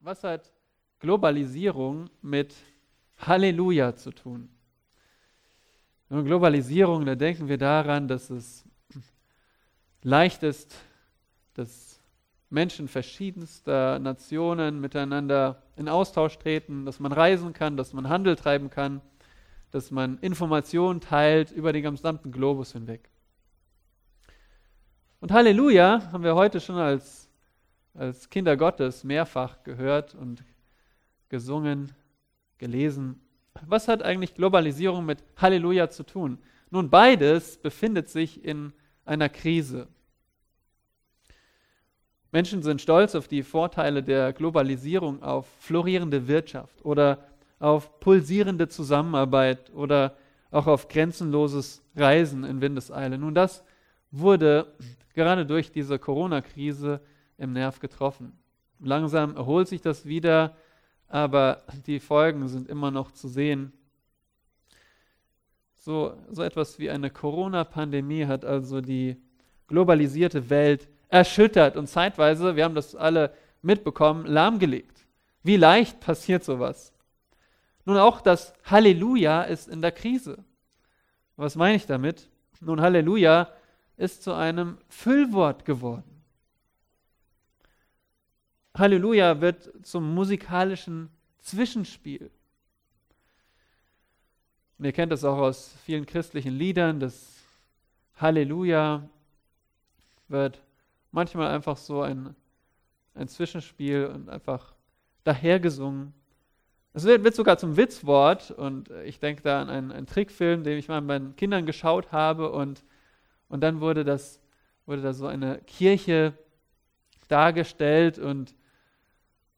was hat Globalisierung mit Halleluja zu tun? Nun, Globalisierung, da denken wir daran, dass es leicht ist, dass Menschen verschiedenster Nationen miteinander in Austausch treten, dass man reisen kann, dass man Handel treiben kann, dass man Informationen teilt über den gesamten Globus hinweg. Und Halleluja haben wir heute schon als, als Kinder Gottes mehrfach gehört und gesungen, gelesen. Was hat eigentlich Globalisierung mit Halleluja zu tun? Nun, beides befindet sich in einer Krise. Menschen sind stolz auf die Vorteile der Globalisierung, auf florierende Wirtschaft oder auf pulsierende Zusammenarbeit oder auch auf grenzenloses Reisen in Windeseile. Nun, das wurde gerade durch diese Corona-Krise im Nerv getroffen. Langsam erholt sich das wieder, aber die Folgen sind immer noch zu sehen. So, so etwas wie eine Corona-Pandemie hat also die globalisierte Welt erschüttert und zeitweise, wir haben das alle mitbekommen, lahmgelegt. Wie leicht passiert sowas? Nun auch das Halleluja ist in der Krise. Was meine ich damit? Nun, Halleluja ist zu einem Füllwort geworden. Halleluja wird zum musikalischen Zwischenspiel. Und ihr kennt das auch aus vielen christlichen Liedern. Das Halleluja wird manchmal einfach so ein, ein Zwischenspiel und einfach dahergesungen. Es wird, wird, sogar zum Witzwort und ich denke da an einen, einen Trickfilm, den ich mal mit meinen Kindern geschaut habe und und dann wurde, das, wurde da so eine Kirche dargestellt und,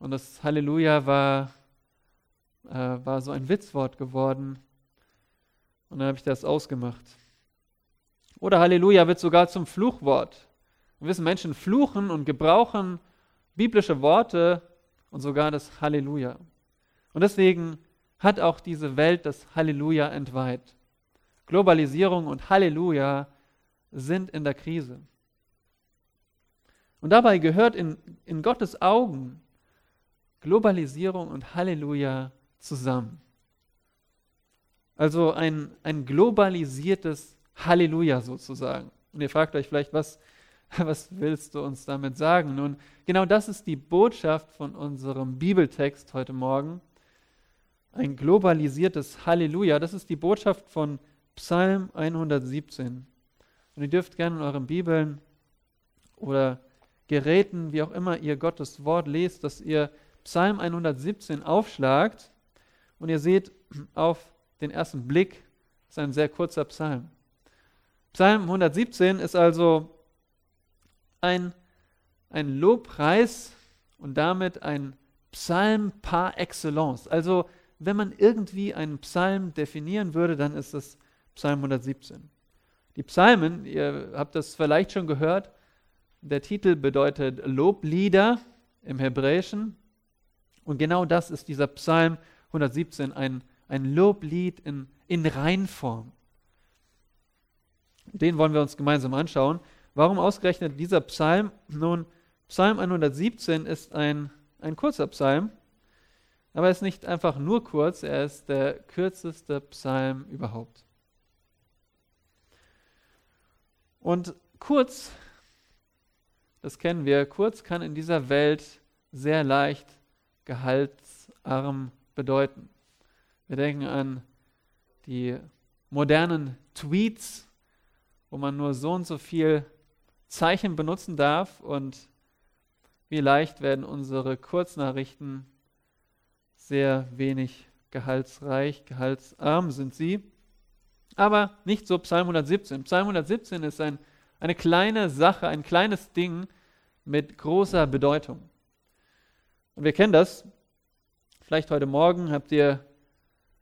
und das Halleluja war, äh, war so ein Witzwort geworden. Und dann habe ich das ausgemacht. Oder Halleluja wird sogar zum Fluchwort. Wir wissen, Menschen fluchen und gebrauchen biblische Worte und sogar das Halleluja. Und deswegen hat auch diese Welt das Halleluja entweiht. Globalisierung und Halleluja sind in der Krise. Und dabei gehört in, in Gottes Augen Globalisierung und Halleluja zusammen. Also ein, ein globalisiertes Halleluja sozusagen. Und ihr fragt euch vielleicht, was, was willst du uns damit sagen? Nun, genau das ist die Botschaft von unserem Bibeltext heute Morgen. Ein globalisiertes Halleluja, das ist die Botschaft von Psalm 117. Und ihr dürft gerne in euren Bibeln oder Geräten, wie auch immer ihr Gottes Wort lest, dass ihr Psalm 117 aufschlagt und ihr seht auf den ersten Blick, ist ein sehr kurzer Psalm. Psalm 117 ist also ein, ein Lobpreis und damit ein Psalm par excellence. Also wenn man irgendwie einen Psalm definieren würde, dann ist es Psalm 117. Die Psalmen, ihr habt das vielleicht schon gehört, der Titel bedeutet Loblieder im Hebräischen. Und genau das ist dieser Psalm 117, ein, ein Loblied in, in Reinform. Den wollen wir uns gemeinsam anschauen. Warum ausgerechnet dieser Psalm? Nun, Psalm 117 ist ein, ein kurzer Psalm, aber er ist nicht einfach nur kurz, er ist der kürzeste Psalm überhaupt. Und kurz, das kennen wir, kurz kann in dieser Welt sehr leicht gehaltsarm bedeuten. Wir denken an die modernen Tweets, wo man nur so und so viel Zeichen benutzen darf und wie leicht werden unsere Kurznachrichten sehr wenig gehaltsreich, gehaltsarm sind sie. Aber nicht so Psalm 117. Psalm 117 ist ein, eine kleine Sache, ein kleines Ding mit großer Bedeutung. Und wir kennen das. Vielleicht heute Morgen habt ihr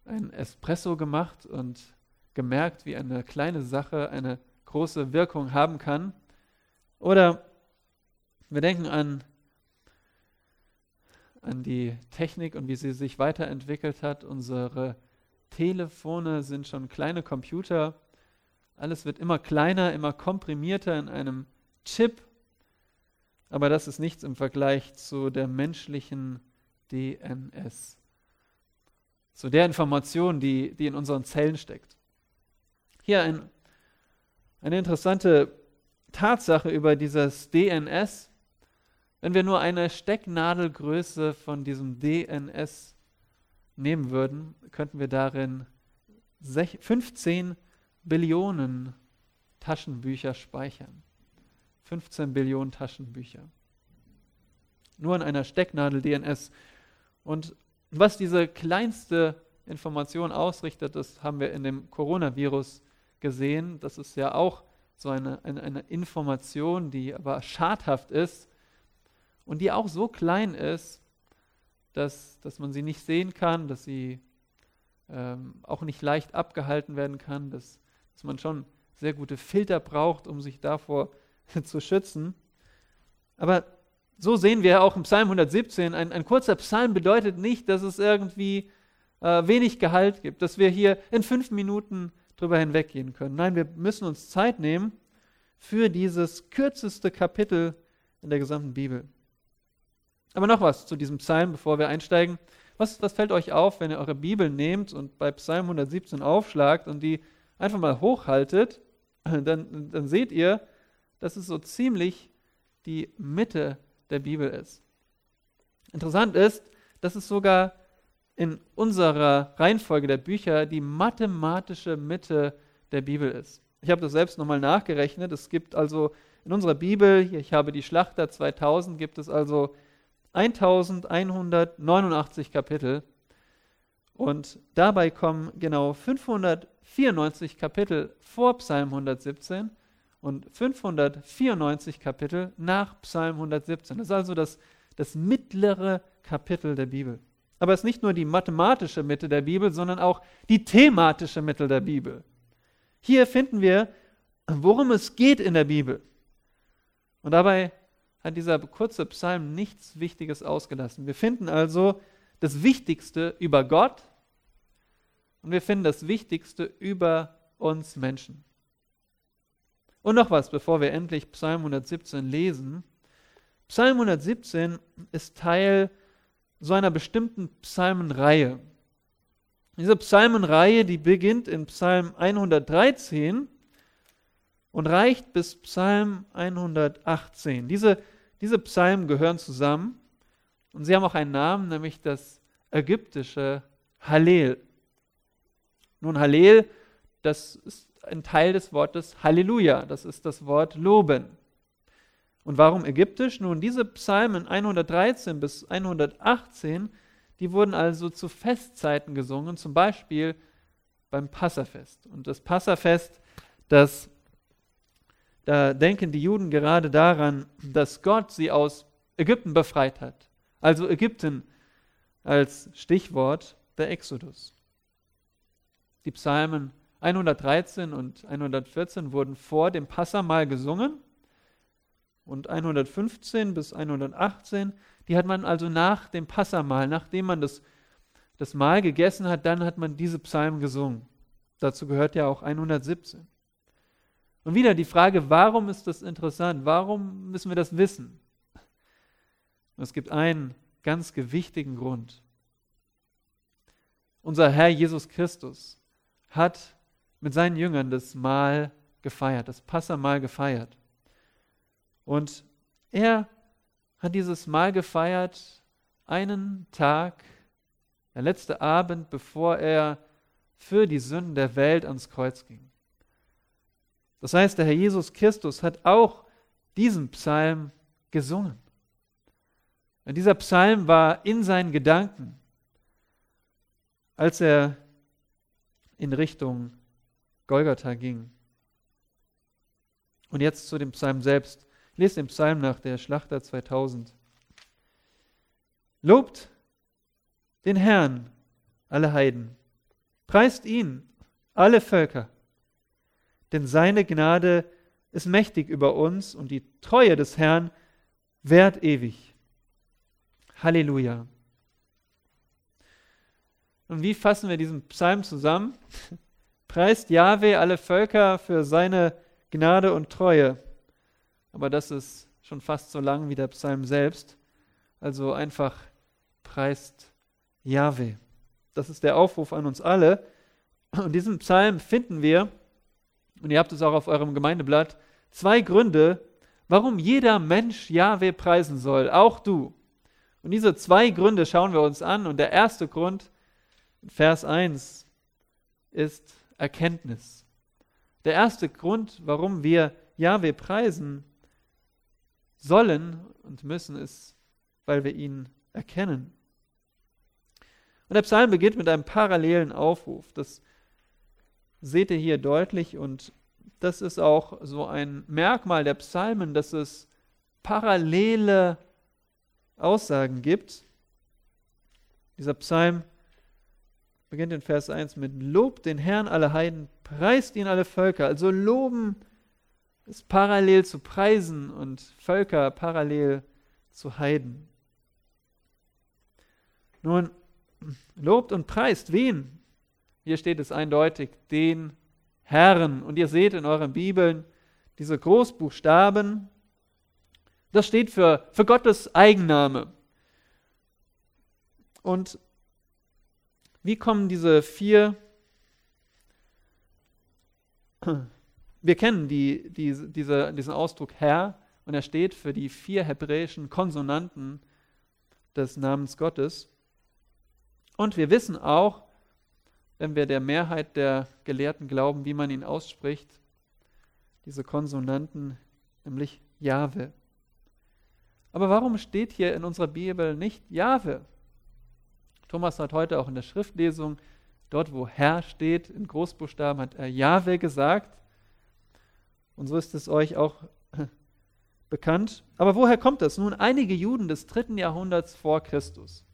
ein Espresso gemacht und gemerkt, wie eine kleine Sache eine große Wirkung haben kann. Oder wir denken an, an die Technik und wie sie sich weiterentwickelt hat, unsere Telefone sind schon kleine Computer. Alles wird immer kleiner, immer komprimierter in einem Chip. Aber das ist nichts im Vergleich zu der menschlichen DNS. Zu der Information, die, die in unseren Zellen steckt. Hier ein, eine interessante Tatsache über dieses DNS. Wenn wir nur eine Stecknadelgröße von diesem DNS nehmen würden, könnten wir darin 15 Billionen Taschenbücher speichern. 15 Billionen Taschenbücher. Nur in einer Stecknadel DNS. Und was diese kleinste Information ausrichtet, das haben wir in dem Coronavirus gesehen. Das ist ja auch so eine, eine, eine Information, die aber schadhaft ist und die auch so klein ist, dass, dass man sie nicht sehen kann, dass sie ähm, auch nicht leicht abgehalten werden kann, dass, dass man schon sehr gute Filter braucht, um sich davor zu schützen. Aber so sehen wir auch im Psalm 117, ein, ein kurzer Psalm bedeutet nicht, dass es irgendwie äh, wenig Gehalt gibt, dass wir hier in fünf Minuten drüber hinweggehen können. Nein, wir müssen uns Zeit nehmen für dieses kürzeste Kapitel in der gesamten Bibel. Aber noch was zu diesem Psalm, bevor wir einsteigen. Was, was fällt euch auf, wenn ihr eure Bibel nehmt und bei Psalm 117 aufschlagt und die einfach mal hochhaltet? Dann, dann seht ihr, dass es so ziemlich die Mitte der Bibel ist. Interessant ist, dass es sogar in unserer Reihenfolge der Bücher die mathematische Mitte der Bibel ist. Ich habe das selbst nochmal nachgerechnet. Es gibt also in unserer Bibel, ich habe die Schlachter 2000, gibt es also 1189 Kapitel. Und dabei kommen genau 594 Kapitel vor Psalm 117 und 594 Kapitel nach Psalm 117. Das ist also das, das mittlere Kapitel der Bibel. Aber es ist nicht nur die mathematische Mitte der Bibel, sondern auch die thematische Mitte der Bibel. Hier finden wir, worum es geht in der Bibel. Und dabei hat dieser kurze Psalm nichts Wichtiges ausgelassen. Wir finden also das Wichtigste über Gott und wir finden das Wichtigste über uns Menschen. Und noch was, bevor wir endlich Psalm 117 lesen. Psalm 117 ist Teil so einer bestimmten Psalmenreihe. Diese Psalmenreihe, die beginnt in Psalm 113 und reicht bis Psalm 118. Diese, diese Psalmen gehören zusammen und sie haben auch einen Namen, nämlich das ägyptische Hallel. Nun, Hallel, das ist ein Teil des Wortes Halleluja, das ist das Wort Loben. Und warum ägyptisch? Nun, diese Psalmen 113 bis 118, die wurden also zu Festzeiten gesungen, zum Beispiel beim Passafest. Und das Passafest, das, da denken die Juden gerade daran, dass Gott sie aus Ägypten befreit hat. Also Ägypten als Stichwort der Exodus. Die Psalmen 113 und 114 wurden vor dem Passamal gesungen und 115 bis 118, die hat man also nach dem Passamal, nachdem man das, das Mahl gegessen hat, dann hat man diese Psalmen gesungen. Dazu gehört ja auch 117. Und wieder die Frage, warum ist das interessant? Warum müssen wir das wissen? Es gibt einen ganz gewichtigen Grund. Unser Herr Jesus Christus hat mit seinen Jüngern das Mahl gefeiert, das Passamal gefeiert. Und er hat dieses Mahl gefeiert einen Tag, der letzte Abend, bevor er für die Sünden der Welt ans Kreuz ging. Das heißt, der Herr Jesus Christus hat auch diesen Psalm gesungen. Und dieser Psalm war in seinen Gedanken, als er in Richtung Golgatha ging. Und jetzt zu dem Psalm selbst. Lese den Psalm nach der Schlachter 2000. Lobt den Herrn, alle Heiden. Preist ihn, alle Völker. Denn seine Gnade ist mächtig über uns und die Treue des Herrn währt ewig. Halleluja. Und wie fassen wir diesen Psalm zusammen? Preist Jahwe alle Völker für seine Gnade und Treue. Aber das ist schon fast so lang wie der Psalm selbst. Also einfach preist Jahwe. Das ist der Aufruf an uns alle. Und diesen Psalm finden wir, und ihr habt es auch auf eurem Gemeindeblatt, zwei Gründe, warum jeder Mensch Jahwe preisen soll, auch du. Und diese zwei Gründe schauen wir uns an. Und der erste Grund, Vers 1, ist Erkenntnis. Der erste Grund, warum wir Jahwe preisen sollen und müssen, ist, weil wir ihn erkennen. Und der Psalm beginnt mit einem parallelen Aufruf. Das seht ihr hier deutlich und das ist auch so ein Merkmal der Psalmen, dass es parallele Aussagen gibt. Dieser Psalm beginnt in Vers 1 mit Lob den Herrn alle Heiden, preist ihn alle Völker. Also loben ist parallel zu preisen und Völker parallel zu Heiden. Nun, lobt und preist wen? Hier steht es eindeutig, den Herrn. Und ihr seht in euren Bibeln diese Großbuchstaben. Das steht für, für Gottes Eigenname. Und wie kommen diese vier wir kennen die, die, diese, diesen Ausdruck Herr und er steht für die vier hebräischen Konsonanten des Namens Gottes. Und wir wissen auch, wenn wir der Mehrheit der Gelehrten glauben, wie man ihn ausspricht, diese Konsonanten, nämlich Jahwe. Aber warum steht hier in unserer Bibel nicht Jahwe? Thomas hat heute auch in der Schriftlesung, dort wo Herr steht, in Großbuchstaben hat er Jahwe gesagt. Und so ist es euch auch bekannt. Aber woher kommt das? Nun, einige Juden des dritten Jahrhunderts vor Christus.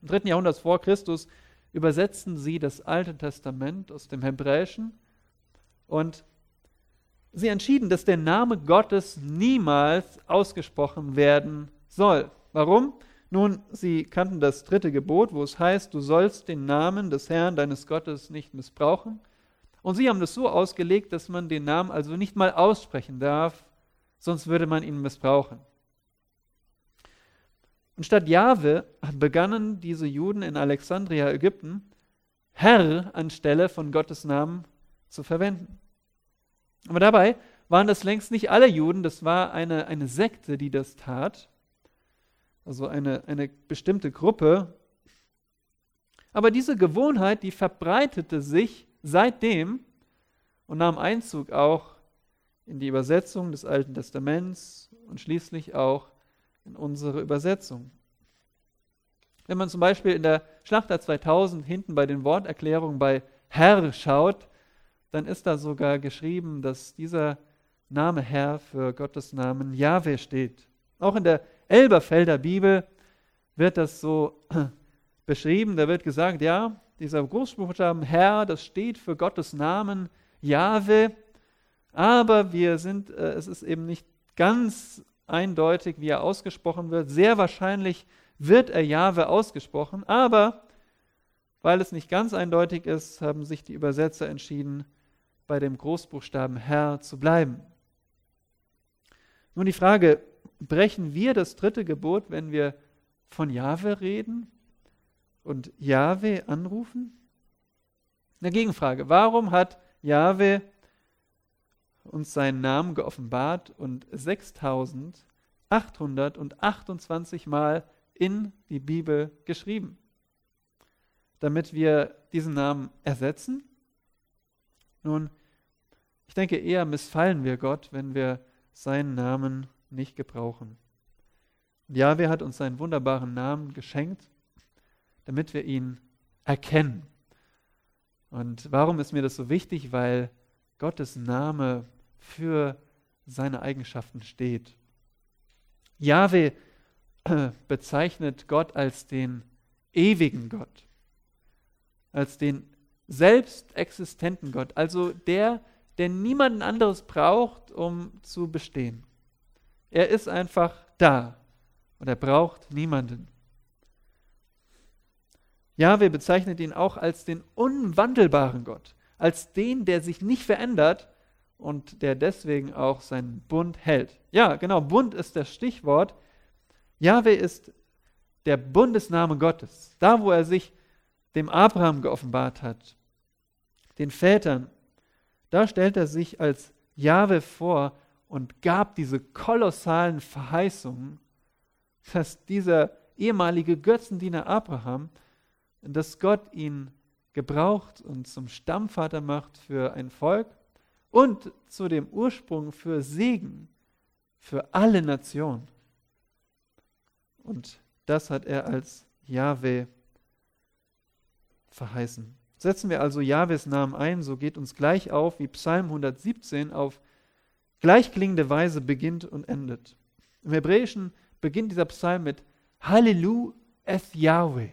Im dritten Jahrhundert vor Christus übersetzten sie das Alte Testament aus dem Hebräischen und sie entschieden, dass der Name Gottes niemals ausgesprochen werden soll. Warum? Nun, sie kannten das dritte Gebot, wo es heißt, du sollst den Namen des Herrn deines Gottes nicht missbrauchen. Und sie haben das so ausgelegt, dass man den Namen also nicht mal aussprechen darf, sonst würde man ihn missbrauchen. Und statt Jahwe begannen diese Juden in Alexandria, Ägypten, Herr anstelle von Gottes Namen zu verwenden. Aber dabei waren das längst nicht alle Juden, das war eine, eine Sekte, die das tat, also eine, eine bestimmte Gruppe. Aber diese Gewohnheit, die verbreitete sich seitdem und nahm Einzug auch in die Übersetzung des Alten Testaments und schließlich auch in unsere Übersetzung. Wenn man zum Beispiel in der Schlachter 2000 hinten bei den Worterklärungen bei Herr schaut, dann ist da sogar geschrieben, dass dieser Name Herr für Gottes Namen Jahwe steht. Auch in der Elberfelder Bibel wird das so beschrieben. Da wird gesagt, ja, dieser Großbuchstaben Herr, das steht für Gottes Namen Jahwe, aber wir sind, äh, es ist eben nicht ganz eindeutig, wie er ausgesprochen wird. Sehr wahrscheinlich wird er Jahwe ausgesprochen, aber weil es nicht ganz eindeutig ist, haben sich die Übersetzer entschieden, bei dem Großbuchstaben Herr zu bleiben. Nun die Frage, brechen wir das dritte Gebot, wenn wir von Jahwe reden und Jahwe anrufen? Eine Gegenfrage, warum hat Jahwe uns seinen Namen geoffenbart und 6828 Mal in die Bibel geschrieben. Damit wir diesen Namen ersetzen? Nun, ich denke, eher missfallen wir Gott, wenn wir seinen Namen nicht gebrauchen. Und Jahwe hat uns seinen wunderbaren Namen geschenkt, damit wir ihn erkennen. Und warum ist mir das so wichtig? Weil Gottes Name für seine Eigenschaften steht. Jahwe bezeichnet Gott als den ewigen Gott, als den selbstexistenten Gott, also der, der niemanden anderes braucht, um zu bestehen. Er ist einfach da und er braucht niemanden. Jahwe bezeichnet ihn auch als den unwandelbaren Gott, als den, der sich nicht verändert und der deswegen auch seinen Bund hält. Ja, genau, Bund ist das Stichwort. Jahwe ist der Bundesname Gottes, da wo er sich dem Abraham geoffenbart hat, den Vätern, da stellt er sich als Jahwe vor und gab diese kolossalen Verheißungen, dass dieser ehemalige Götzendiener Abraham, dass Gott ihn gebraucht und zum Stammvater macht für ein Volk und zu dem Ursprung für Segen für alle Nationen. Und das hat er als Jahwe verheißen. Setzen wir also Jahwes Namen ein, so geht uns gleich auf, wie Psalm 117 auf gleichklingende Weise beginnt und endet. Im Hebräischen beginnt dieser Psalm mit Halleluja es Yahweh.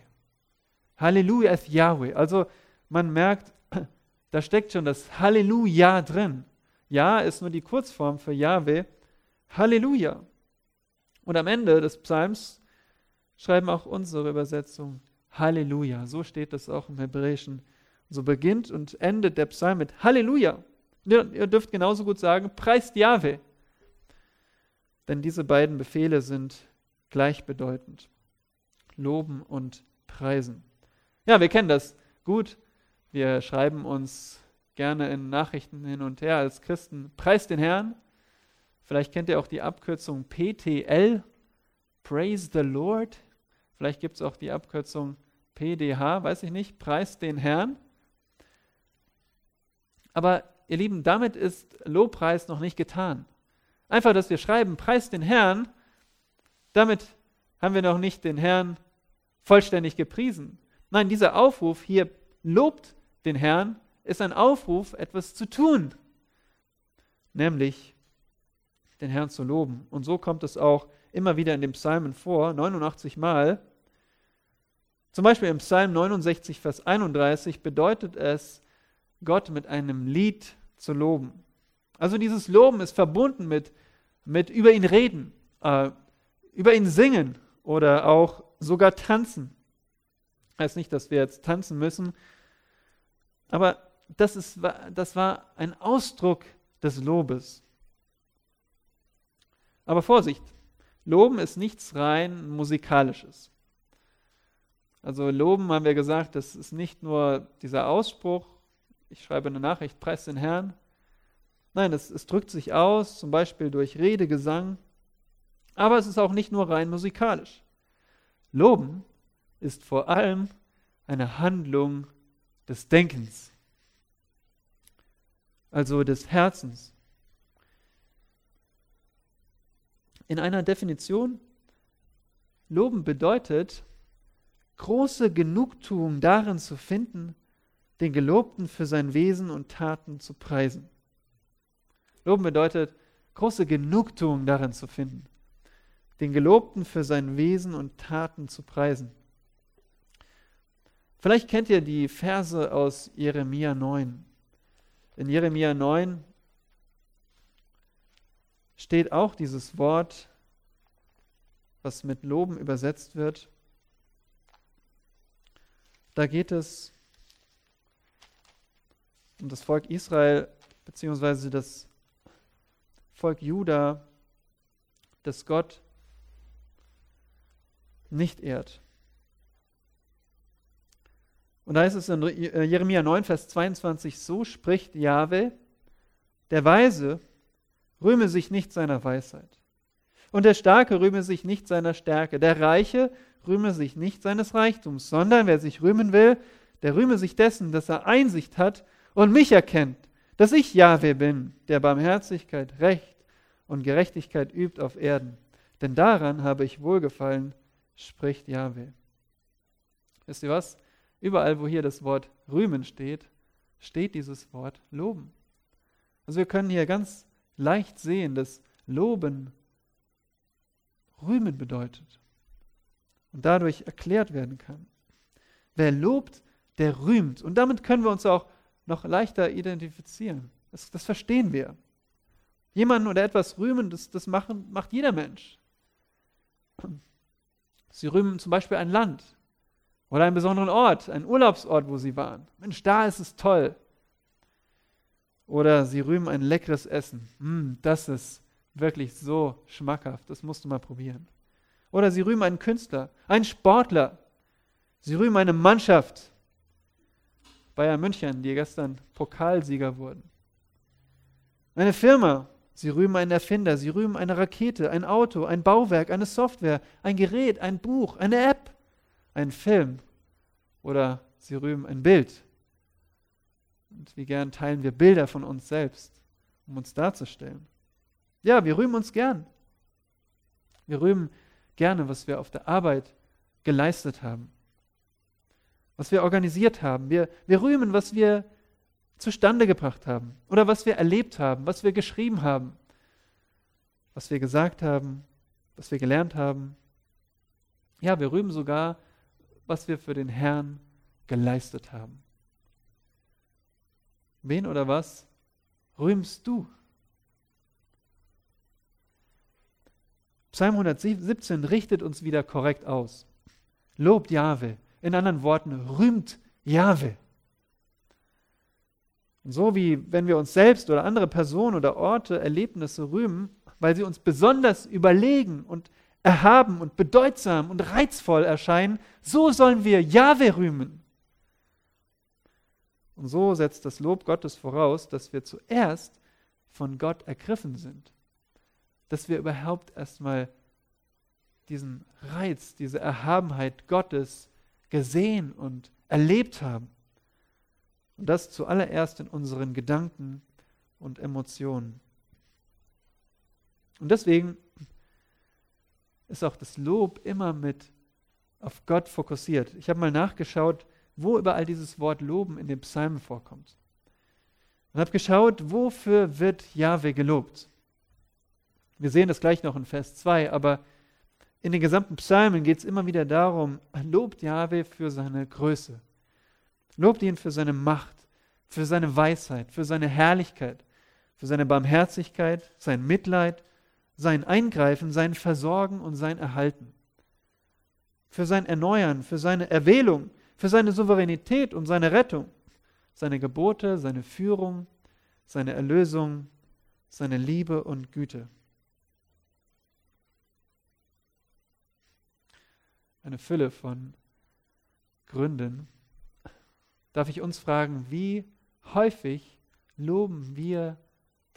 Halleluja es Yahweh. Also man merkt, da steckt schon das Halleluja drin. Ja ist nur die Kurzform für Yahweh. Halleluja. Und am Ende des Psalms schreiben auch unsere Übersetzungen Halleluja. So steht das auch im Hebräischen. So beginnt und endet der Psalm mit Halleluja. Ihr dürft genauso gut sagen, preist Jahwe. Denn diese beiden Befehle sind gleichbedeutend. Loben und preisen. Ja, wir kennen das gut. Wir schreiben uns gerne in Nachrichten hin und her als Christen, preist den Herrn. Vielleicht kennt ihr auch die Abkürzung PTL, Praise the Lord. Vielleicht gibt es auch die Abkürzung PDH, weiß ich nicht, Preis den Herrn. Aber ihr Lieben, damit ist Lobpreis noch nicht getan. Einfach, dass wir schreiben, Preis den Herrn, damit haben wir noch nicht den Herrn vollständig gepriesen. Nein, dieser Aufruf hier, lobt den Herrn, ist ein Aufruf, etwas zu tun, nämlich den Herrn zu loben. Und so kommt es auch immer wieder in den Psalmen vor, 89 Mal. Zum Beispiel im Psalm 69, Vers 31 bedeutet es, Gott mit einem Lied zu loben. Also dieses Loben ist verbunden mit, mit über ihn reden, äh, über ihn singen oder auch sogar tanzen. Heißt nicht, dass wir jetzt tanzen müssen, aber das, ist, das war ein Ausdruck des Lobes. Aber Vorsicht, Loben ist nichts rein musikalisches. Also Loben haben wir gesagt, das ist nicht nur dieser Ausspruch, ich schreibe eine Nachricht, preis den Herrn. Nein, es, es drückt sich aus, zum Beispiel durch Rede, Gesang. Aber es ist auch nicht nur rein musikalisch. Loben ist vor allem eine Handlung des Denkens, also des Herzens. In einer Definition, Loben bedeutet, große Genugtuung darin zu finden, den Gelobten für sein Wesen und Taten zu preisen. Loben bedeutet, große Genugtuung darin zu finden, den Gelobten für sein Wesen und Taten zu preisen. Vielleicht kennt ihr die Verse aus Jeremia 9. In Jeremia 9 steht auch dieses Wort, was mit Loben übersetzt wird. Da geht es um das Volk Israel beziehungsweise das Volk Juda, das Gott nicht ehrt. Und da ist es in äh, Jeremia 9, Vers 22, so spricht Jahwe, der Weise rühme sich nicht seiner Weisheit. Und der Starke rühme sich nicht seiner Stärke. Der Reiche rühme sich nicht seines Reichtums, sondern wer sich rühmen will, der rühme sich dessen, dass er Einsicht hat und mich erkennt, dass ich Jahwe bin, der Barmherzigkeit, Recht und Gerechtigkeit übt auf Erden. Denn daran habe ich wohlgefallen, spricht Jahwe. Wisst ihr was? Überall, wo hier das Wort rühmen steht, steht dieses Wort loben. Also wir können hier ganz leicht sehen, dass loben rühmen bedeutet und dadurch erklärt werden kann. Wer lobt, der rühmt. Und damit können wir uns auch noch leichter identifizieren. Das, das verstehen wir. Jemanden oder etwas rühmen, das, das machen, macht jeder Mensch. Sie rühmen zum Beispiel ein Land oder einen besonderen Ort, einen Urlaubsort, wo sie waren. Mensch, da ist es toll. Oder sie rühmen ein leckeres Essen. Mm, das ist wirklich so schmackhaft, das musst du mal probieren. Oder sie rühmen einen Künstler, einen Sportler. Sie rühmen eine Mannschaft. Bayern München, die gestern Pokalsieger wurden. Eine Firma, sie rühmen einen Erfinder, sie rühmen eine Rakete, ein Auto, ein Bauwerk, eine Software, ein Gerät, ein Buch, eine App, einen Film oder sie rühmen ein Bild. Und wie gern teilen wir Bilder von uns selbst, um uns darzustellen. Ja, wir rühmen uns gern. Wir rühmen gerne, was wir auf der Arbeit geleistet haben, was wir organisiert haben. Wir, wir rühmen, was wir zustande gebracht haben oder was wir erlebt haben, was wir geschrieben haben, was wir gesagt haben, was wir gelernt haben. Ja, wir rühmen sogar, was wir für den Herrn geleistet haben. Wen oder was rühmst du? Psalm 117 richtet uns wieder korrekt aus. Lobt Jahwe. In anderen Worten, rühmt Jahwe. Und so wie wenn wir uns selbst oder andere Personen oder Orte, Erlebnisse rühmen, weil sie uns besonders überlegen und erhaben und bedeutsam und reizvoll erscheinen, so sollen wir Jahwe rühmen. Und so setzt das Lob Gottes voraus, dass wir zuerst von Gott ergriffen sind. Dass wir überhaupt erstmal diesen Reiz, diese Erhabenheit Gottes gesehen und erlebt haben. Und das zuallererst in unseren Gedanken und Emotionen. Und deswegen ist auch das Lob immer mit auf Gott fokussiert. Ich habe mal nachgeschaut, wo überall dieses Wort Loben in den Psalmen vorkommt. Und habe geschaut, wofür wird Jahwe gelobt. Wir sehen das gleich noch in Vers 2, aber in den gesamten Psalmen geht es immer wieder darum, lobt Jahwe für seine Größe. Lobt ihn für seine Macht, für seine Weisheit, für seine Herrlichkeit, für seine Barmherzigkeit, sein Mitleid, sein Eingreifen, sein Versorgen und sein Erhalten. Für sein Erneuern, für seine Erwählung, für seine Souveränität und seine Rettung, seine Gebote, seine Führung, seine Erlösung, seine Liebe und Güte. Eine Fülle von Gründen. Darf ich uns fragen, wie häufig loben wir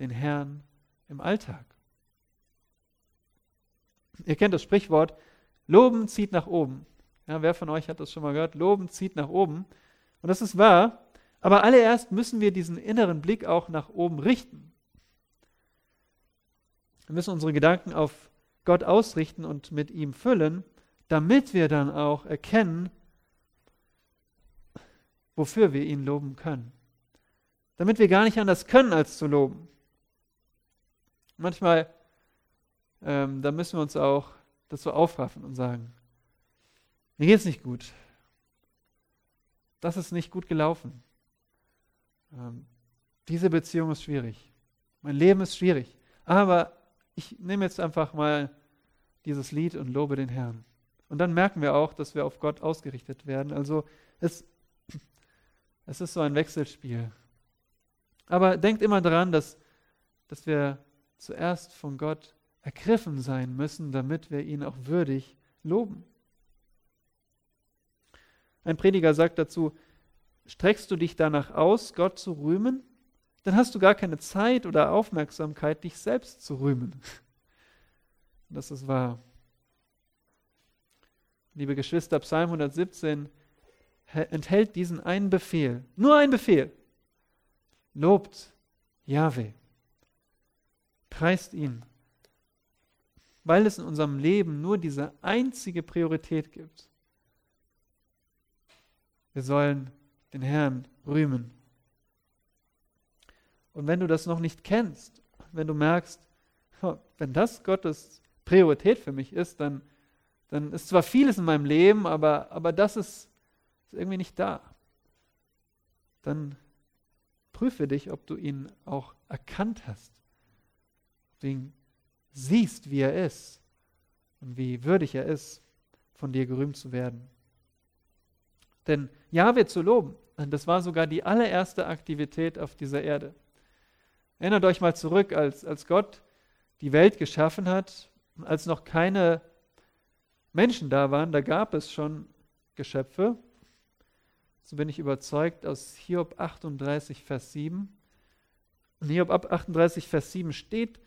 den Herrn im Alltag? Ihr kennt das Sprichwort, Loben zieht nach oben. Ja, wer von euch hat das schon mal gehört? Loben zieht nach oben. Und das ist wahr. Aber allererst müssen wir diesen inneren Blick auch nach oben richten. Wir müssen unsere Gedanken auf Gott ausrichten und mit ihm füllen, damit wir dann auch erkennen, wofür wir ihn loben können. Damit wir gar nicht anders können, als zu loben. Manchmal, ähm, da müssen wir uns auch dazu aufraffen und sagen, mir geht es nicht gut. Das ist nicht gut gelaufen. Ähm, diese Beziehung ist schwierig. Mein Leben ist schwierig. Aber ich nehme jetzt einfach mal dieses Lied und lobe den Herrn. Und dann merken wir auch, dass wir auf Gott ausgerichtet werden. Also es, es ist so ein Wechselspiel. Aber denkt immer daran, dass, dass wir zuerst von Gott ergriffen sein müssen, damit wir ihn auch würdig loben. Ein Prediger sagt dazu, streckst du dich danach aus, Gott zu rühmen, dann hast du gar keine Zeit oder Aufmerksamkeit, dich selbst zu rühmen. Das ist wahr. Liebe Geschwister, Psalm 117 enthält diesen einen Befehl, nur einen Befehl. Lobt Yahweh, preist ihn, weil es in unserem Leben nur diese einzige Priorität gibt. Wir sollen den Herrn rühmen. Und wenn du das noch nicht kennst, wenn du merkst, wenn das Gottes Priorität für mich ist, dann, dann ist zwar vieles in meinem Leben, aber, aber das ist, ist irgendwie nicht da. Dann prüfe dich, ob du ihn auch erkannt hast. Ob du ihn siehst, wie er ist und wie würdig er ist, von dir gerühmt zu werden. Denn Jahwe zu loben, das war sogar die allererste Aktivität auf dieser Erde. Erinnert euch mal zurück, als, als Gott die Welt geschaffen hat, als noch keine Menschen da waren, da gab es schon Geschöpfe. So bin ich überzeugt aus Hiob 38, Vers 7. In Hiob 38, Vers 7 steht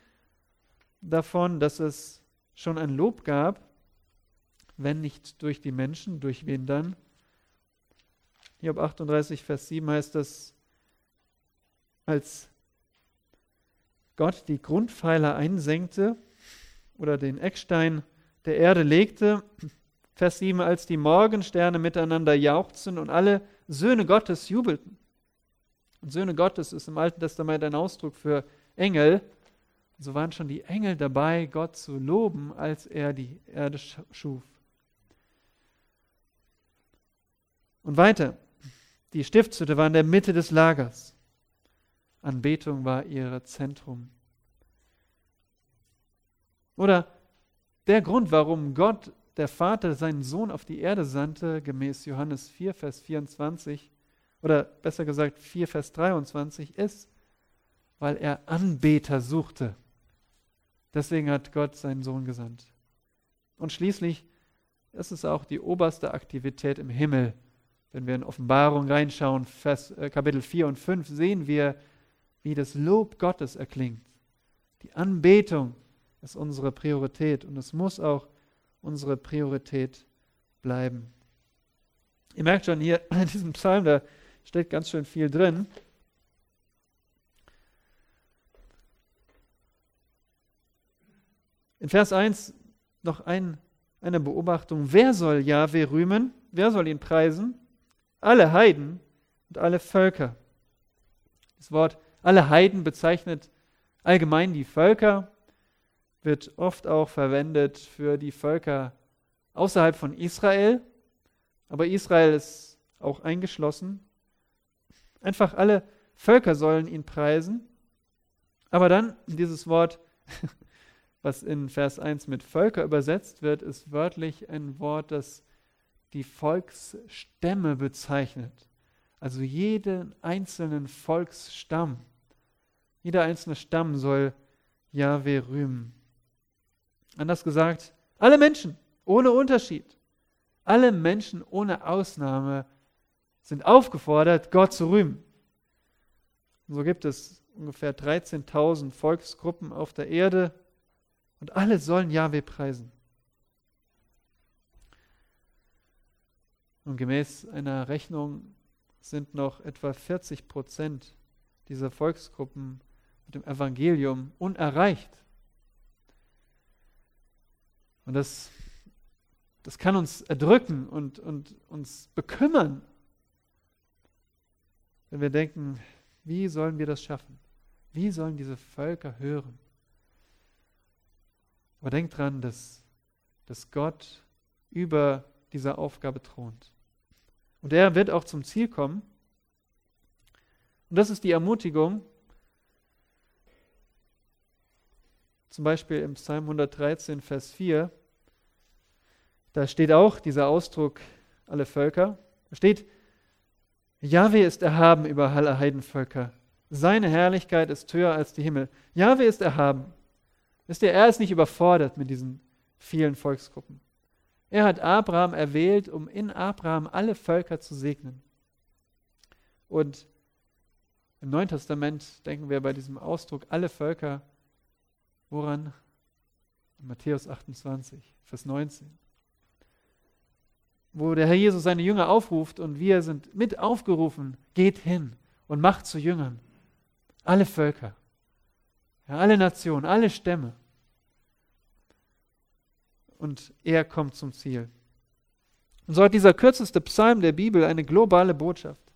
davon, dass es schon ein Lob gab, wenn nicht durch die Menschen, durch wen dann? Hiob 38, Vers 7 heißt das, als Gott die Grundpfeiler einsenkte oder den Eckstein der Erde legte, Vers 7, als die Morgensterne miteinander jauchzen und alle Söhne Gottes jubelten. Und Söhne Gottes ist im Alten Testament ein Ausdruck für Engel. So waren schon die Engel dabei, Gott zu loben, als er die Erde schuf. Und weiter, die Stiftshütte war in der Mitte des Lagers. Anbetung war ihr Zentrum. Oder der Grund, warum Gott, der Vater, seinen Sohn auf die Erde sandte, gemäß Johannes 4, Vers 24, oder besser gesagt 4, Vers 23, ist, weil er Anbeter suchte. Deswegen hat Gott seinen Sohn gesandt. Und schließlich ist es auch die oberste Aktivität im Himmel. Wenn wir in Offenbarung reinschauen, Vers, äh, Kapitel 4 und 5, sehen wir, wie das Lob Gottes erklingt. Die Anbetung ist unsere Priorität und es muss auch unsere Priorität bleiben. Ihr merkt schon hier in diesem Psalm, da steht ganz schön viel drin. In Vers 1 noch ein, eine Beobachtung. Wer soll Jahwe rühmen? Wer soll ihn preisen? Alle Heiden und alle Völker. Das Wort alle Heiden bezeichnet allgemein die Völker, wird oft auch verwendet für die Völker außerhalb von Israel, aber Israel ist auch eingeschlossen. Einfach alle Völker sollen ihn preisen. Aber dann dieses Wort, was in Vers 1 mit Völker übersetzt wird, ist wörtlich ein Wort, das die Volksstämme bezeichnet. Also jeden einzelnen Volksstamm. Jeder einzelne Stamm soll Jahwe rühmen. Anders gesagt, alle Menschen ohne Unterschied, alle Menschen ohne Ausnahme sind aufgefordert, Gott zu rühmen. Und so gibt es ungefähr 13.000 Volksgruppen auf der Erde und alle sollen Jahwe preisen. Und gemäß einer Rechnung sind noch etwa 40 Prozent dieser Volksgruppen mit dem Evangelium unerreicht. Und das, das kann uns erdrücken und, und uns bekümmern, wenn wir denken, wie sollen wir das schaffen? Wie sollen diese Völker hören? Aber denkt dran, dass, dass Gott über dieser Aufgabe thront. Und er wird auch zum Ziel kommen. Und das ist die Ermutigung, Zum Beispiel im Psalm 113, Vers 4, da steht auch dieser Ausdruck, alle Völker. Da steht, Jahwe ist erhaben über alle Heidenvölker. Seine Herrlichkeit ist höher als die Himmel. Jahwe ist erhaben. Wisst ihr, er ist nicht überfordert mit diesen vielen Volksgruppen. Er hat Abraham erwählt, um in Abraham alle Völker zu segnen. Und im Neuen Testament denken wir bei diesem Ausdruck alle Völker Woran? Matthäus 28, Vers 19. Wo der Herr Jesus seine Jünger aufruft und wir sind mit aufgerufen, geht hin und macht zu Jüngern. Alle Völker, ja, alle Nationen, alle Stämme. Und er kommt zum Ziel. Und so hat dieser kürzeste Psalm der Bibel eine globale Botschaft,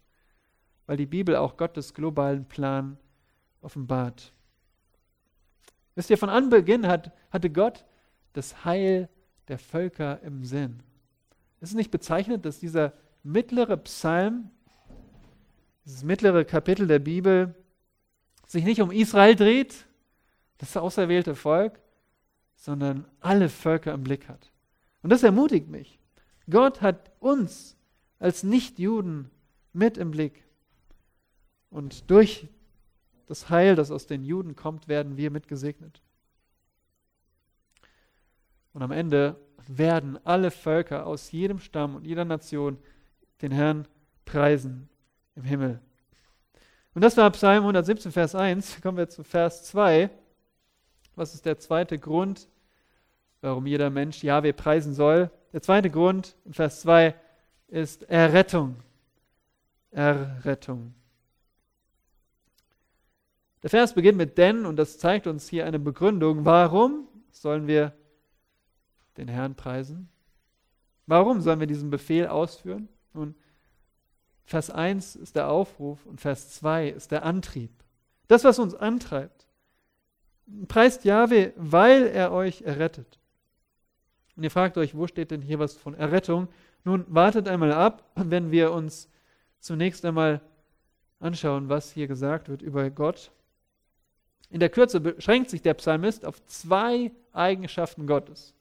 weil die Bibel auch Gottes globalen Plan offenbart. Wisst ihr, von Anbeginn hat, hatte Gott das Heil der Völker im Sinn. Es ist nicht bezeichnet, dass dieser mittlere Psalm, dieses mittlere Kapitel der Bibel, sich nicht um Israel dreht, das auserwählte Volk, sondern alle Völker im Blick hat. Und das ermutigt mich. Gott hat uns als Nichtjuden mit im Blick. Und durch das Heil, das aus den Juden kommt, werden wir mitgesegnet. Und am Ende werden alle Völker aus jedem Stamm und jeder Nation den Herrn preisen im Himmel. Und das war Psalm 117, Vers 1. Kommen wir zu Vers 2. Was ist der zweite Grund, warum jeder Mensch Jahwe preisen soll? Der zweite Grund in Vers 2 ist Errettung. Errettung. Der Vers beginnt mit denn und das zeigt uns hier eine Begründung. Warum sollen wir den Herrn preisen? Warum sollen wir diesen Befehl ausführen? Nun, Vers 1 ist der Aufruf und Vers 2 ist der Antrieb. Das, was uns antreibt. Preist Jahwe, weil er euch errettet. Und ihr fragt euch, wo steht denn hier was von Errettung? Nun, wartet einmal ab, wenn wir uns zunächst einmal anschauen, was hier gesagt wird über Gott. In der Kürze beschränkt sich der Psalmist auf zwei Eigenschaften Gottes.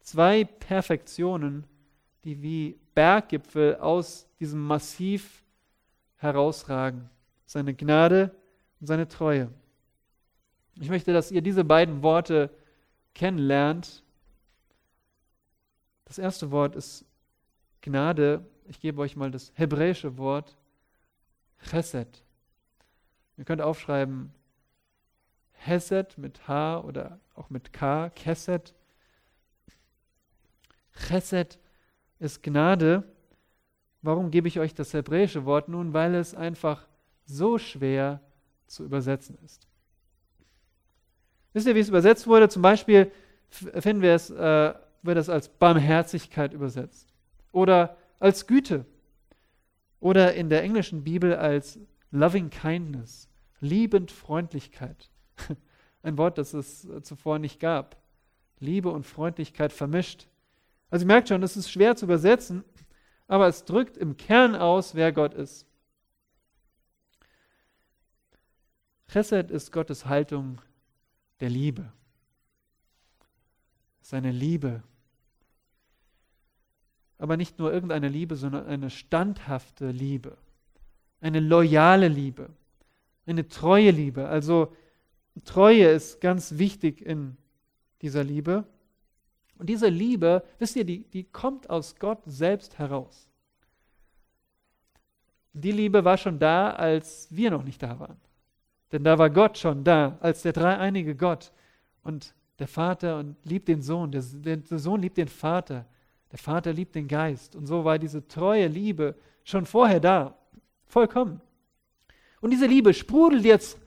Zwei Perfektionen, die wie Berggipfel aus diesem Massiv herausragen. Seine Gnade und seine Treue. Ich möchte, dass ihr diese beiden Worte kennenlernt. Das erste Wort ist Gnade. Ich gebe euch mal das hebräische Wort Chesed. Ihr könnt aufschreiben Hesed mit H oder auch mit K, Kesed. Chesed ist Gnade. Warum gebe ich euch das hebräische Wort? Nun, weil es einfach so schwer zu übersetzen ist. Wisst ihr, wie es übersetzt wurde? Zum Beispiel finden wir es, äh, wird es als Barmherzigkeit übersetzt oder als Güte oder in der englischen Bibel als Loving Kindness, liebend Freundlichkeit. Ein Wort, das es äh, zuvor nicht gab. Liebe und Freundlichkeit vermischt. Also ihr merkt schon, es ist schwer zu übersetzen, aber es drückt im Kern aus, wer Gott ist. Chesed ist Gottes Haltung der Liebe. Seine Liebe. Aber nicht nur irgendeine Liebe, sondern eine standhafte Liebe. Eine loyale Liebe. Eine treue Liebe. Also Treue ist ganz wichtig in dieser Liebe. Und diese Liebe, wisst ihr, die, die kommt aus Gott selbst heraus. Die Liebe war schon da, als wir noch nicht da waren. Denn da war Gott schon da, als der dreieinige Gott. Und der Vater und liebt den Sohn, der, der Sohn liebt den Vater, der Vater liebt den Geist. Und so war diese treue Liebe schon vorher da, vollkommen. Und diese Liebe sprudelt jetzt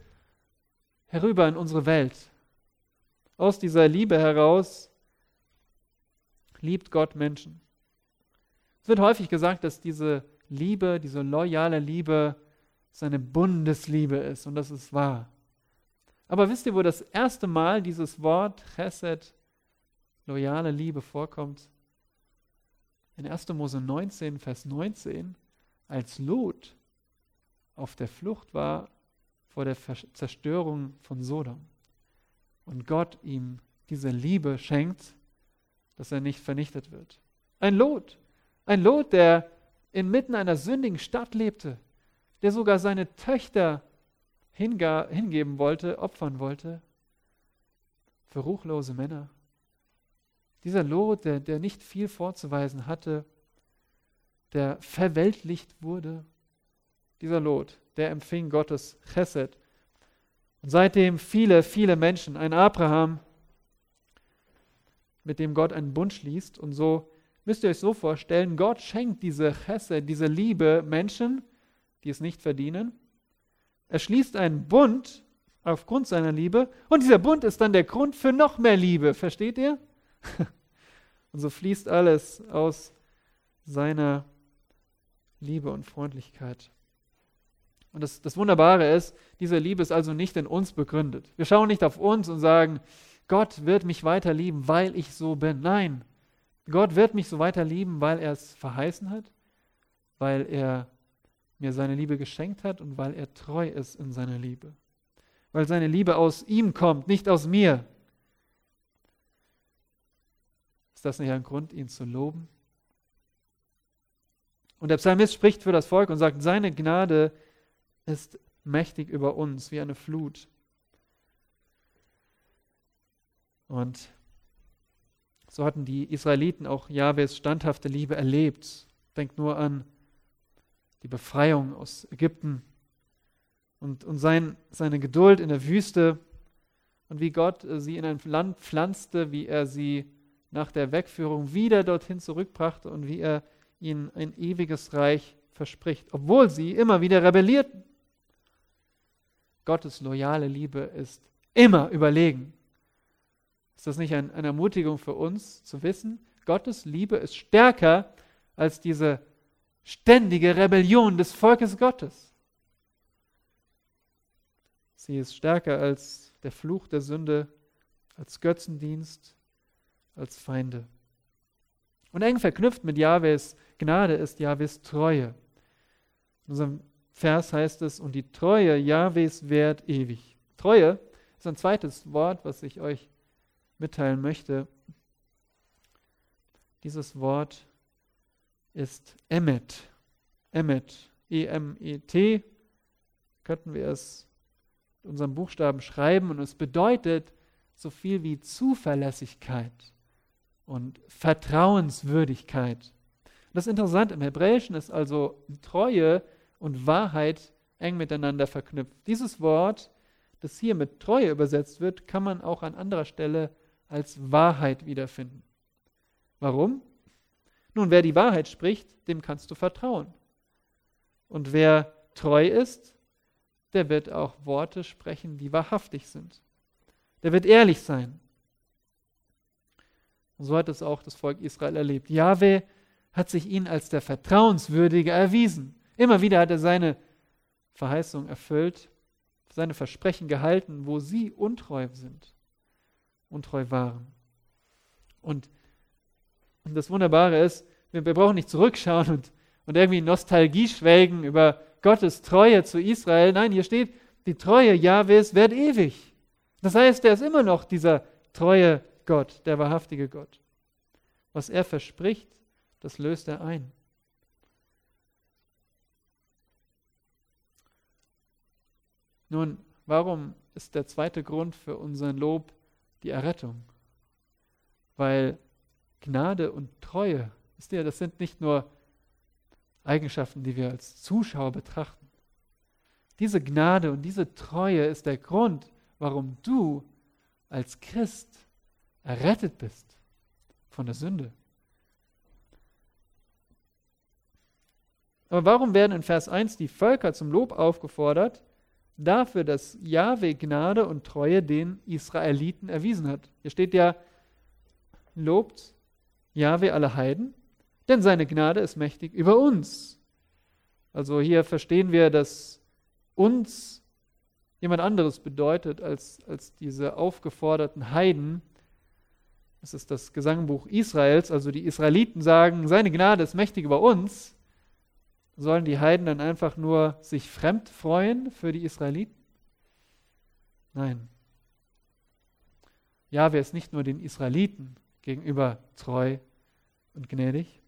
herüber in unsere Welt. Aus dieser Liebe heraus liebt Gott Menschen. Es wird häufig gesagt, dass diese Liebe, diese loyale Liebe, seine Bundesliebe ist und das ist wahr. Aber wisst ihr, wo das erste Mal dieses Wort Chesed, loyale Liebe vorkommt? In 1. Mose 19, Vers 19, als Lot auf der Flucht war vor der Zerstörung von Sodom. Und Gott ihm diese Liebe schenkt, dass er nicht vernichtet wird. Ein Lot, ein Lot, der inmitten einer sündigen Stadt lebte, der sogar seine Töchter hingeben wollte, opfern wollte, für ruchlose Männer. Dieser Lot, der, der nicht viel vorzuweisen hatte, der verweltlicht wurde, dieser Lot, der empfing Gottes Chesed. Und seitdem viele, viele Menschen, ein Abraham, mit dem Gott einen Bund schließt. Und so müsst ihr euch so vorstellen, Gott schenkt diese Chesed, diese Liebe Menschen, die es nicht verdienen. Er schließt einen Bund aufgrund seiner Liebe und dieser Bund ist dann der Grund für noch mehr Liebe. Versteht ihr? Und so fließt alles aus seiner Liebe und Freundlichkeit. Und das, das Wunderbare ist, diese Liebe ist also nicht in uns begründet. Wir schauen nicht auf uns und sagen, Gott wird mich weiter lieben, weil ich so bin. Nein, Gott wird mich so weiter lieben, weil er es verheißen hat, weil er mir seine Liebe geschenkt hat und weil er treu ist in seiner Liebe. Weil seine Liebe aus ihm kommt, nicht aus mir. Ist das nicht ein Grund, ihn zu loben? Und der Psalmist spricht für das Volk und sagt, seine Gnade ist mächtig über uns wie eine Flut. Und So hatten die Israeliten auch Jahwes standhafte Liebe erlebt. Denkt nur an die Befreiung aus Ägypten und, und sein, seine Geduld in der Wüste und wie Gott äh, sie in ein Land pflanzte, wie er sie nach der Wegführung wieder dorthin zurückbrachte und wie er ihnen ein ewiges Reich verspricht, obwohl sie immer wieder rebellierten. Gottes loyale Liebe ist immer überlegen. Ist das nicht ein, eine Ermutigung für uns zu wissen, Gottes Liebe ist stärker als diese ständige Rebellion des Volkes Gottes. Sie ist stärker als der Fluch der Sünde, als Götzendienst, als Feinde. Und eng verknüpft mit Jahwes Gnade ist Jahwes Treue. In unserem Vers heißt es, und die Treue Jahwes währt ewig. Treue ist ein zweites Wort, was ich euch mitteilen möchte. Dieses Wort ist Emmet. Emmet, E-M-E-T, könnten wir es mit unserem Buchstaben schreiben und es bedeutet so viel wie Zuverlässigkeit und Vertrauenswürdigkeit. Das Interessante im Hebräischen ist also Treue und Wahrheit eng miteinander verknüpft. Dieses Wort, das hier mit Treue übersetzt wird, kann man auch an anderer Stelle als Wahrheit wiederfinden. Warum? Nun, wer die Wahrheit spricht, dem kannst du vertrauen. Und wer treu ist, der wird auch Worte sprechen, die wahrhaftig sind. Der wird ehrlich sein. Und so hat es auch das Volk Israel erlebt. Jahwe hat sich ihnen als der Vertrauenswürdige erwiesen. Immer wieder hat er seine Verheißung erfüllt, seine Versprechen gehalten, wo sie untreu sind, untreu waren. Und das Wunderbare ist, wir, wir brauchen nicht zurückschauen und, und irgendwie Nostalgie schwelgen über Gottes Treue zu Israel. Nein, hier steht, die Treue Jahwes wird ewig. Das heißt, er ist immer noch dieser treue Gott, der wahrhaftige Gott. Was er verspricht, das löst er ein. Nun, warum ist der zweite Grund für unseren Lob die Errettung? Weil Gnade und Treue, wisst ihr, das sind nicht nur Eigenschaften, die wir als Zuschauer betrachten. Diese Gnade und diese Treue ist der Grund, warum du als Christ errettet bist von der Sünde. Aber warum werden in Vers 1 die Völker zum Lob aufgefordert? Dafür, dass Jahwe Gnade und Treue den Israeliten erwiesen hat. Hier steht ja, lobt Jahwe alle Heiden, denn seine Gnade ist mächtig über uns. Also hier verstehen wir, dass uns jemand anderes bedeutet als, als diese aufgeforderten Heiden. Das ist das Gesangbuch Israels, also die Israeliten sagen, seine Gnade ist mächtig über uns. Sollen die Heiden dann einfach nur sich fremd freuen für die Israeliten? Nein. Jahwe ist nicht nur den Israeliten gegenüber treu und gnädig.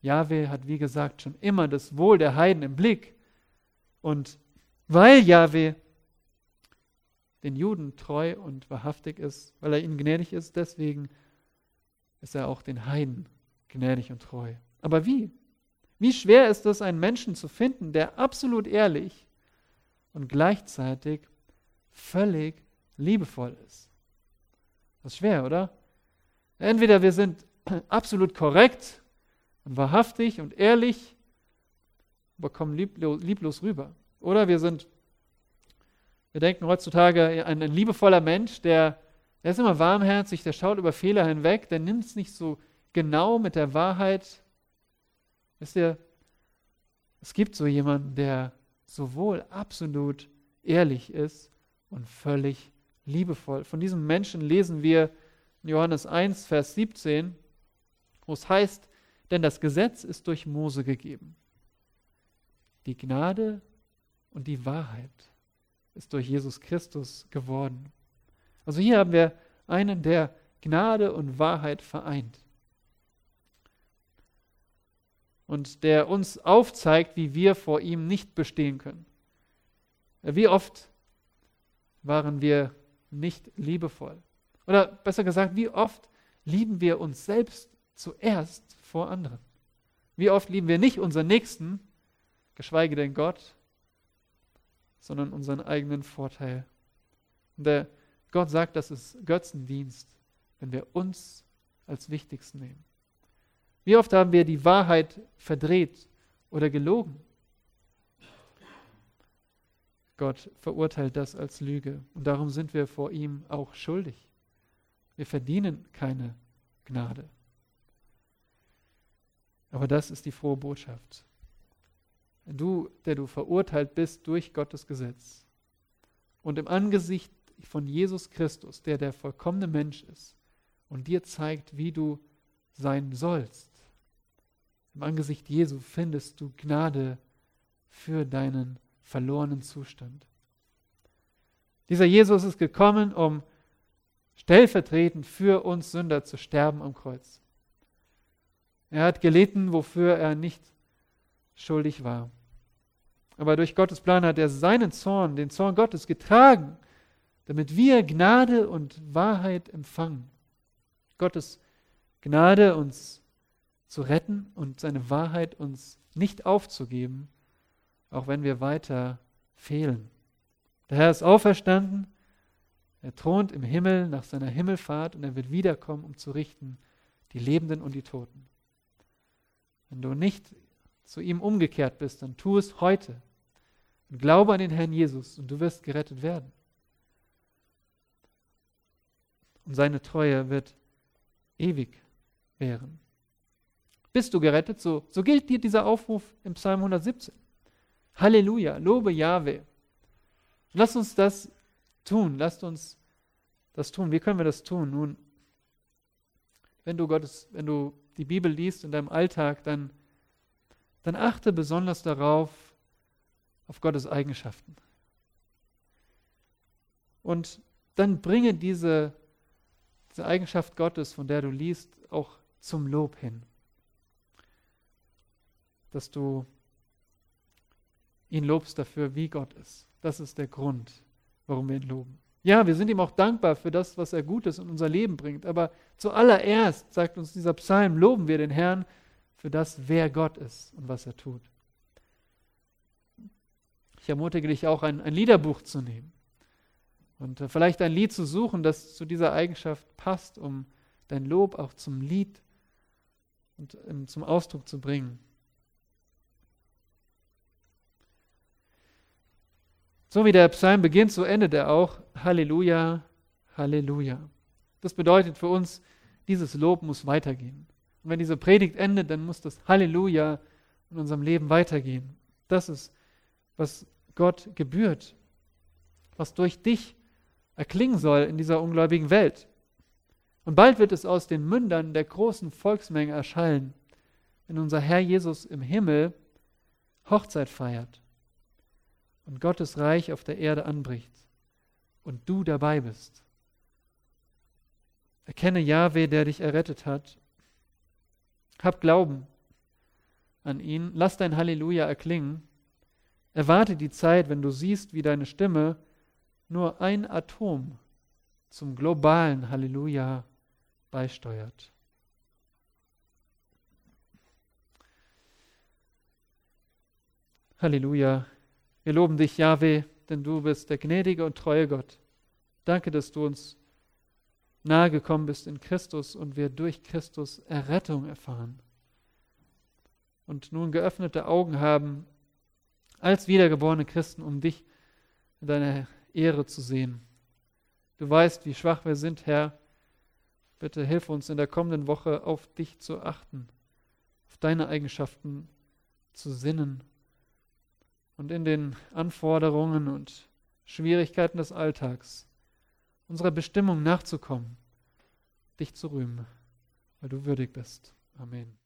Jahwe hat, wie gesagt, schon immer das Wohl der Heiden im Blick. Und weil Jahwe den Juden treu und wahrhaftig ist, weil er ihnen gnädig ist, deswegen ist er auch den Heiden gnädig und treu. Aber wie? Wie schwer ist es, einen Menschen zu finden, der absolut ehrlich und gleichzeitig völlig liebevoll ist? Das ist schwer, oder? Entweder wir sind absolut korrekt und wahrhaftig und ehrlich, aber kommen lieblos, rüber. Oder wir sind, wir denken heutzutage, ein, ein liebevoller Mensch, der, der ist immer warmherzig, der schaut über Fehler hinweg, der nimmt es nicht so genau mit der Wahrheit. Wisst ihr, es gibt so jemanden, der sowohl absolut ehrlich ist und völlig liebevoll. Von diesem Menschen lesen wir in Johannes 1, Vers 17, wo es heißt, denn das Gesetz ist durch Mose gegeben. Die Gnade und die Wahrheit ist durch Jesus Christus geworden. Also hier haben wir einen, der Gnade und Wahrheit vereint. Und der uns aufzeigt, wie wir vor ihm nicht bestehen können. Wie oft waren wir nicht liebevoll? Oder besser gesagt, wie oft lieben wir uns selbst zuerst vor anderen? Wie oft lieben wir nicht unseren Nächsten, geschweige denn Gott, sondern unseren eigenen Vorteil? Und der Gott sagt, das ist Götzendienst, wenn wir uns als Wichtigsten nehmen. Wie oft haben wir die Wahrheit verdreht oder gelogen? Gott verurteilt das als Lüge und darum sind wir vor ihm auch schuldig. Wir verdienen keine Gnade. Aber das ist die frohe Botschaft. Du, der du verurteilt bist durch Gottes Gesetz und im Angesicht von Jesus Christus, der der vollkommene Mensch ist und dir zeigt, wie du sein sollst, im Angesicht Jesu findest du Gnade für deinen verlorenen Zustand. Dieser Jesus ist gekommen, um stellvertretend für uns Sünder zu sterben am Kreuz. Er hat gelitten, wofür er nicht schuldig war. Aber durch Gottes Plan hat er seinen Zorn, den Zorn Gottes, getragen, damit wir Gnade und Wahrheit empfangen. Gottes Gnade uns zu retten und seine Wahrheit uns nicht aufzugeben, auch wenn wir weiter fehlen. Der Herr ist auferstanden, er thront im Himmel nach seiner Himmelfahrt und er wird wiederkommen, um zu richten die Lebenden und die Toten. Wenn du nicht zu ihm umgekehrt bist, dann tu es heute. Und glaube an den Herrn Jesus und du wirst gerettet werden. Und seine Treue wird ewig währen. Bist du gerettet? So, so gilt dir dieser Aufruf im Psalm 117. Halleluja, lobe Jahwe. Lass uns das tun, lasst uns das tun. Wie können wir das tun? Nun, wenn du Gottes, wenn du die Bibel liest in deinem Alltag, dann, dann achte besonders darauf, auf Gottes Eigenschaften. Und dann bringe diese, diese Eigenschaft Gottes, von der du liest, auch zum Lob hin. Dass du ihn lobst dafür, wie Gott ist. Das ist der Grund, warum wir ihn loben. Ja, wir sind ihm auch dankbar für das, was er Gutes in unser Leben bringt. Aber zuallererst, sagt uns dieser Psalm, loben wir den Herrn für das, wer Gott ist und was er tut. Ich ermutige dich auch, ein, ein Liederbuch zu nehmen und äh, vielleicht ein Lied zu suchen, das zu dieser Eigenschaft passt, um dein Lob auch zum Lied und ähm, zum Ausdruck zu bringen. So wie der Psalm beginnt, so endet er auch. Halleluja, Halleluja. Das bedeutet für uns, dieses Lob muss weitergehen. Und wenn diese Predigt endet, dann muss das Halleluja in unserem Leben weitergehen. Das ist, was Gott gebührt, was durch dich erklingen soll in dieser ungläubigen Welt. Und bald wird es aus den Mündern der großen Volksmenge erschallen, wenn unser Herr Jesus im Himmel Hochzeit feiert und Gottes Reich auf der Erde anbricht und du dabei bist. Erkenne Jahwe, der dich errettet hat. Hab Glauben an ihn. Lass dein Halleluja erklingen. Erwarte die Zeit, wenn du siehst, wie deine Stimme nur ein Atom zum globalen Halleluja beisteuert. Halleluja. Wir loben dich, Yahweh, denn du bist der gnädige und treue Gott. Danke, dass du uns nahe gekommen bist in Christus und wir durch Christus Errettung erfahren. Und nun geöffnete Augen haben als wiedergeborene Christen, um dich in deiner Ehre zu sehen. Du weißt, wie schwach wir sind, Herr. Bitte hilf uns in der kommenden Woche auf dich zu achten, auf deine Eigenschaften zu sinnen und in den Anforderungen und Schwierigkeiten des Alltags unserer Bestimmung nachzukommen, dich zu rühmen, weil du würdig bist. Amen.